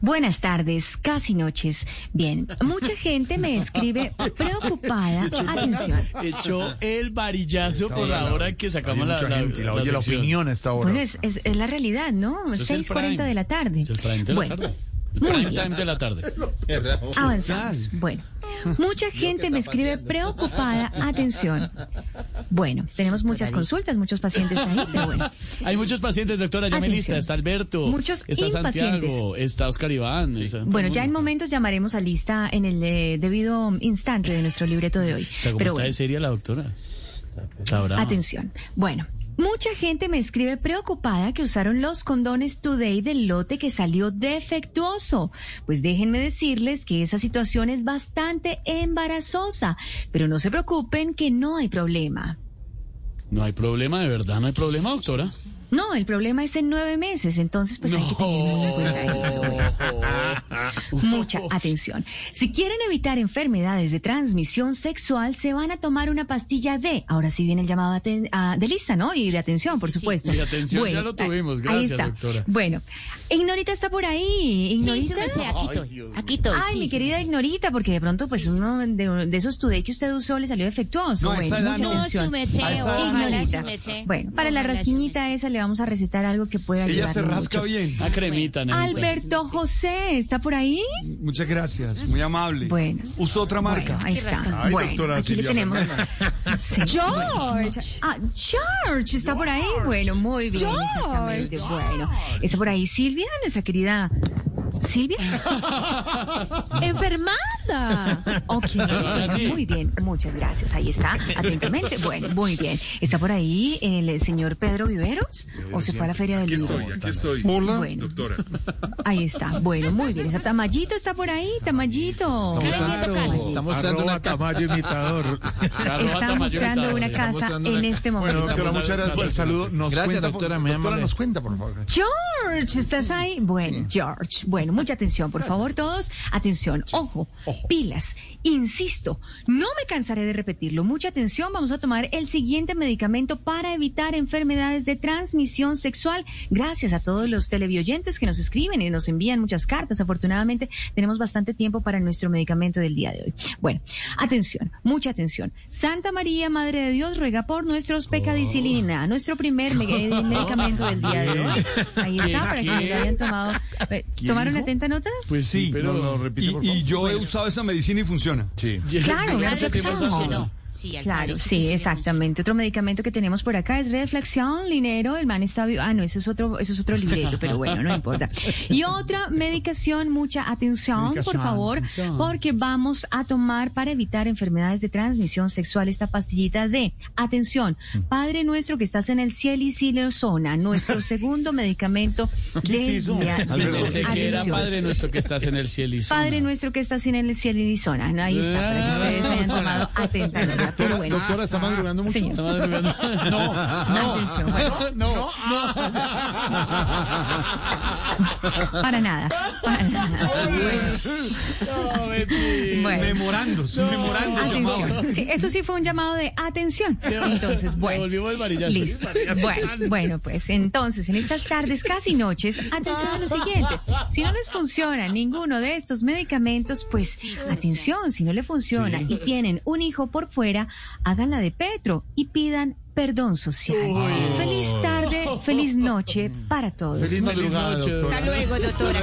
Buenas tardes, casi noches. Bien, mucha gente me escribe preocupada. Atención. Echó el varillazo por la hora que sacamos la, la, gente, la la oye la opinión a esta hora. Bueno, es, es- es la realidad, ¿no? Esto es el 6.40 prime. de la tarde. Es el prime de la bueno, tarde. El muy prime time de la tarde. Avanzamos. Bueno, mucha gente me escribe preocupada. Atención. Bueno, tenemos muchas consultas, muchos pacientes ahí, pero bueno. Hay muchos pacientes, doctora, ya me Atención. lista. Está Alberto, Muchos está. Santiago, está Oscar Iván. está- Bueno, ya en momentos llamaremos a lista en el eh, debido instante de nuestro libreto de hoy. Está como Pero está bueno. de seria la doctora. Atención. Bueno, mucha gente me escribe preocupada que usaron los condones Today del lote que salió defectuoso. Pues déjenme decirles que esa situación es bastante embarazosa, pero no se preocupen que no hay problema. No hay problema, de verdad, no hay problema, doctora. No, el problema es en nueve meses, entonces pues hay que tener muy en cuenta eso. Mucha atención. Si quieren evitar enfermedades de transmisión sexual, se van a tomar una pastilla D. Ahora sí viene el llamado a aten- a- de lista, ¿no? Y de atención, por supuesto. Y de atención, ya lo tuvimos. ahí Gracias, está. doctora. Bueno, Ignorita está por ahí. Ignorita. sí, me sé, aquí estoy. Aquí estoy. Ay, sí, mi sí, querida sí. Ignorita, porque de pronto, pues, uno de, de esos today que usted usó le salió defectuoso. No, bueno, mucha no. No, atención. su merced, Ignorita. su merced. Bueno, para la rasquiñita esa le vamos a recetar algo que pueda Ella se rasca mucho. bien. Una cremita, nenita. Alberto José, ¿está por ahí? Muchas gracias, muy amable. Bueno. Uso otra marca. Bueno, ahí está. Ay, bueno, doctora aquí le tenemos. Sí, George. Ah, George, está por ahí. Bueno, muy bien. Exactamente. Bueno, está por ahí Silvia, nuestra querida Silvia. Enfermada. Ok, sí. muy bien, muchas gracias. Ahí está, atentamente. Bueno, muy bien. ¿Está por ahí el señor Pedro Viveros? ¿O se fue a la feria del Aquí libro? estoy, aquí estoy. Hola. Bueno. Doctora. Ahí está. Bueno, muy bien. ¿Está Tamayito está por ahí? Tamayito. Está mostrando una Tamayo imitador. Está tamaño mostrando una casa en este Bueno, momento. doctora, muchas gracias por el saludo. Nos Gracias, cuenta, doctora, muy Doctora, nos cuenta, por favor. George, ¿estás ahí? Bueno, George. Bueno, mucha atención, por favor, todos. Atención, ojo, pilas. Insisto, no me cansaré de repetirlo. Mucha atención, vamos a tomar el siguiente medicamento para evitar enfermedades de transmisión sexual. Gracias a todos los televioyentes que nos escriben y nos envían muchas cartas. Afortunadamente, tenemos bastante tiempo para nuestro medicamento del día de hoy. Bueno, atención, mucha atención. Santa María, Madre de Dios, ruega por nuestros pecadicilina, nuestro primer me- medicamento del día de hoy. Ahí está, para que lo hayan tomado. Eh, ¿Tomaron dijo? atenta nota? Pues sí, Sí, pero... no, no, repite, Y, por y favor. yo he usado esa medicina y funciona. Sí. Claro, la Sí, al Claro, sí, exactamente. Otro medicamento que tenemos por acá es reflexión, linero, el man está vivo. Ah, no, eso es otro, eso es otro libreto, pero bueno, no importa. Y otra medicación, mucha atención, por favor, atención. porque vamos a tomar para evitar enfermedades de transmisión sexual esta pastillita de, atención, Padre nuestro que estás en el cielo y silosona, nuestro segundo medicamento. Padre nuestro que estás en el cielo y zona. Padre nuestro que estás en el cielo y zona. Ahí está, para que ustedes hayan tomado atenta nota. Pero Doctora, bueno. doctora, ¿está madrugando mucho? Señor. Está madrugando. Atención, bueno, No, no. para nada, para nada. No, Betty. Bueno, Memorando, sí, memorando llamado. atención. Sí, eso sí fue un llamado de atención. Entonces, bueno. Devolvimos el varillazo. Listo. Bueno, bueno, pues entonces, en estas tardes, casi noches, atención a lo siguiente. Si no les funciona ninguno de estos medicamentos, pues atención, si no le funciona y tienen un hijo por fuera, háganla de Petro y pidan perdón social. Feliz feliz noche para todos. Feliz madrugada, noche, doctora. Hasta luego, doctora.